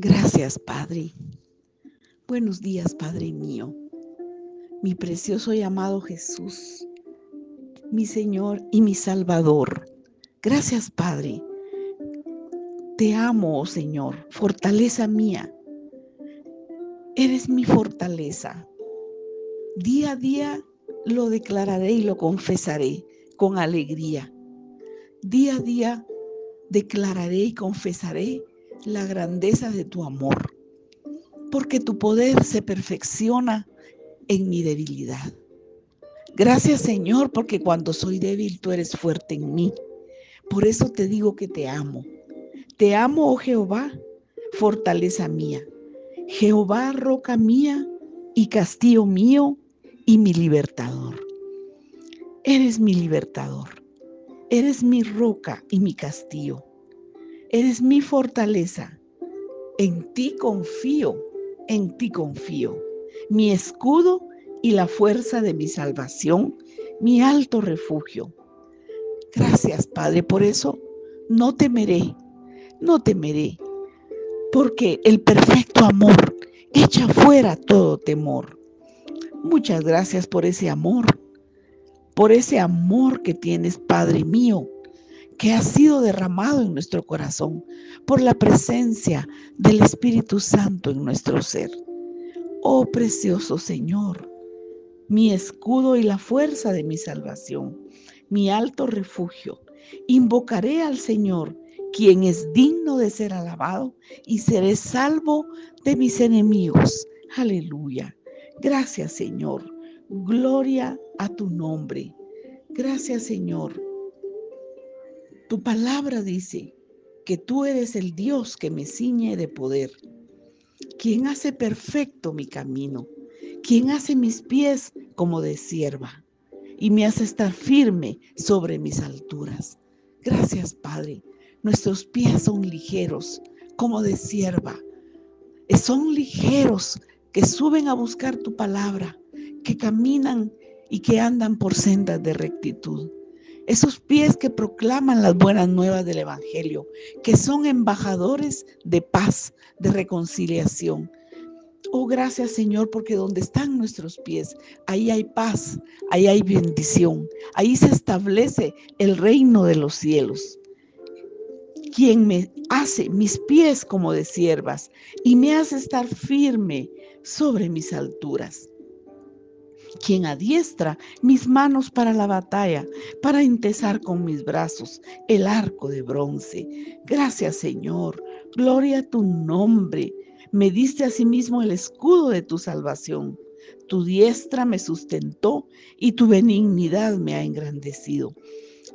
Gracias, Padre. Buenos días, Padre mío. Mi precioso y amado Jesús, mi Señor y mi Salvador. Gracias, Padre. Te amo, oh Señor, fortaleza mía. Eres mi fortaleza. Día a día lo declararé y lo confesaré con alegría. Día a día declararé y confesaré la grandeza de tu amor, porque tu poder se perfecciona en mi debilidad. Gracias Señor, porque cuando soy débil tú eres fuerte en mí. Por eso te digo que te amo. Te amo, oh Jehová, fortaleza mía. Jehová, roca mía y castillo mío y mi libertador. Eres mi libertador. Eres mi roca y mi castillo. Eres mi fortaleza. En ti confío, en ti confío. Mi escudo y la fuerza de mi salvación, mi alto refugio. Gracias, Padre, por eso no temeré, no temeré, porque el perfecto amor echa fuera todo temor. Muchas gracias por ese amor, por ese amor que tienes, Padre mío, que ha sido derramado en nuestro corazón por la presencia del Espíritu Santo en nuestro ser. Oh precioso Señor, mi escudo y la fuerza de mi salvación, mi alto refugio, invocaré al Señor, quien es digno de ser alabado, y seré salvo de mis enemigos. Aleluya. Gracias Señor. Gloria a tu nombre. Gracias Señor tu palabra dice que tú eres el Dios que me ciñe de poder, quien hace perfecto mi camino, quien hace mis pies como de sierva y me hace estar firme sobre mis alturas. Gracias, Padre. Nuestros pies son ligeros como de sierva. Son ligeros que suben a buscar tu palabra, que caminan y que andan por sendas de rectitud esos pies que proclaman las buenas nuevas del Evangelio, que son embajadores de paz, de reconciliación. Oh, gracias Señor, porque donde están nuestros pies, ahí hay paz, ahí hay bendición, ahí se establece el reino de los cielos. Quien me hace mis pies como de siervas y me hace estar firme sobre mis alturas quien adiestra mis manos para la batalla, para entesar con mis brazos el arco de bronce. Gracias Señor, gloria a tu nombre. Me diste asimismo el escudo de tu salvación. Tu diestra me sustentó y tu benignidad me ha engrandecido.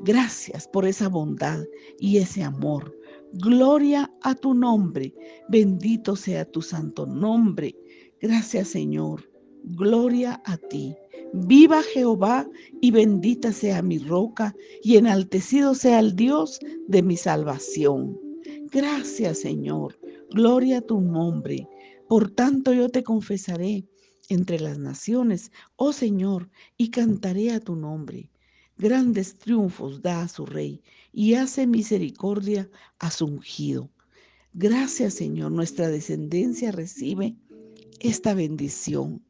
Gracias por esa bondad y ese amor. Gloria a tu nombre. Bendito sea tu santo nombre. Gracias Señor. Gloria a ti. Viva Jehová y bendita sea mi roca y enaltecido sea el Dios de mi salvación. Gracias Señor. Gloria a tu nombre. Por tanto yo te confesaré entre las naciones, oh Señor, y cantaré a tu nombre. Grandes triunfos da a su rey y hace misericordia a su ungido. Gracias Señor, nuestra descendencia recibe esta bendición.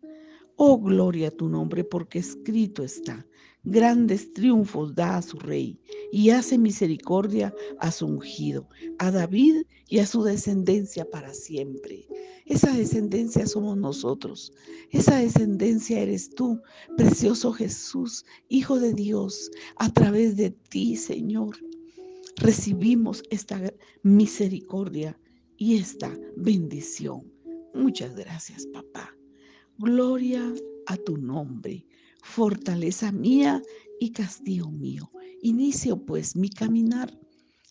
Oh, gloria a tu nombre, porque escrito está, grandes triunfos da a su rey y hace misericordia a su ungido, a David y a su descendencia para siempre. Esa descendencia somos nosotros, esa descendencia eres tú, precioso Jesús, Hijo de Dios, a través de ti, Señor. Recibimos esta misericordia y esta bendición. Muchas gracias, papá. Gloria a tu nombre, fortaleza mía y castillo mío. Inicio pues mi caminar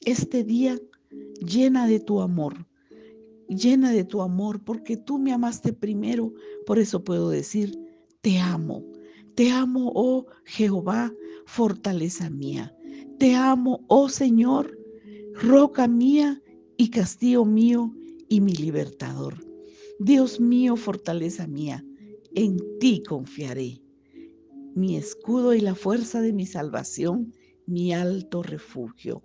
este día llena de tu amor, llena de tu amor, porque tú me amaste primero, por eso puedo decir, te amo. Te amo, oh Jehová, fortaleza mía. Te amo, oh Señor, roca mía y castillo mío y mi libertador. Dios mío, fortaleza mía en ti confiaré. Mi escudo y la fuerza de mi salvación, mi alto refugio.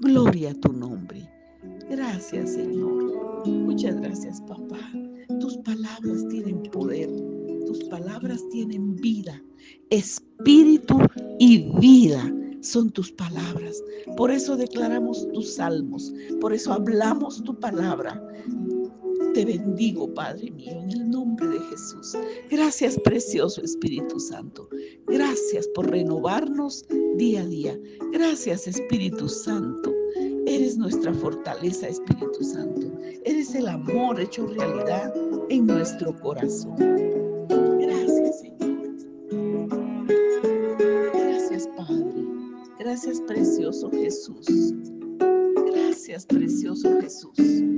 Gloria a tu nombre. Gracias, Señor. Muchas gracias. Papá. Tus palabras tienen poder. Tus palabras tienen vida. Espíritu y vida son tus palabras. Por eso declaramos tus salmos. Por eso hablamos tu palabra. Te bendigo, Padre mío, en el nombre de Jesús. Gracias, precioso Espíritu Santo. Gracias por renovarnos día a día. Gracias, Espíritu Santo. Eres nuestra fortaleza, Espíritu Santo. Eres el amor hecho realidad en nuestro corazón. Gracias, Señor. Gracias, Padre. Gracias, precioso Jesús. Gracias, precioso Jesús.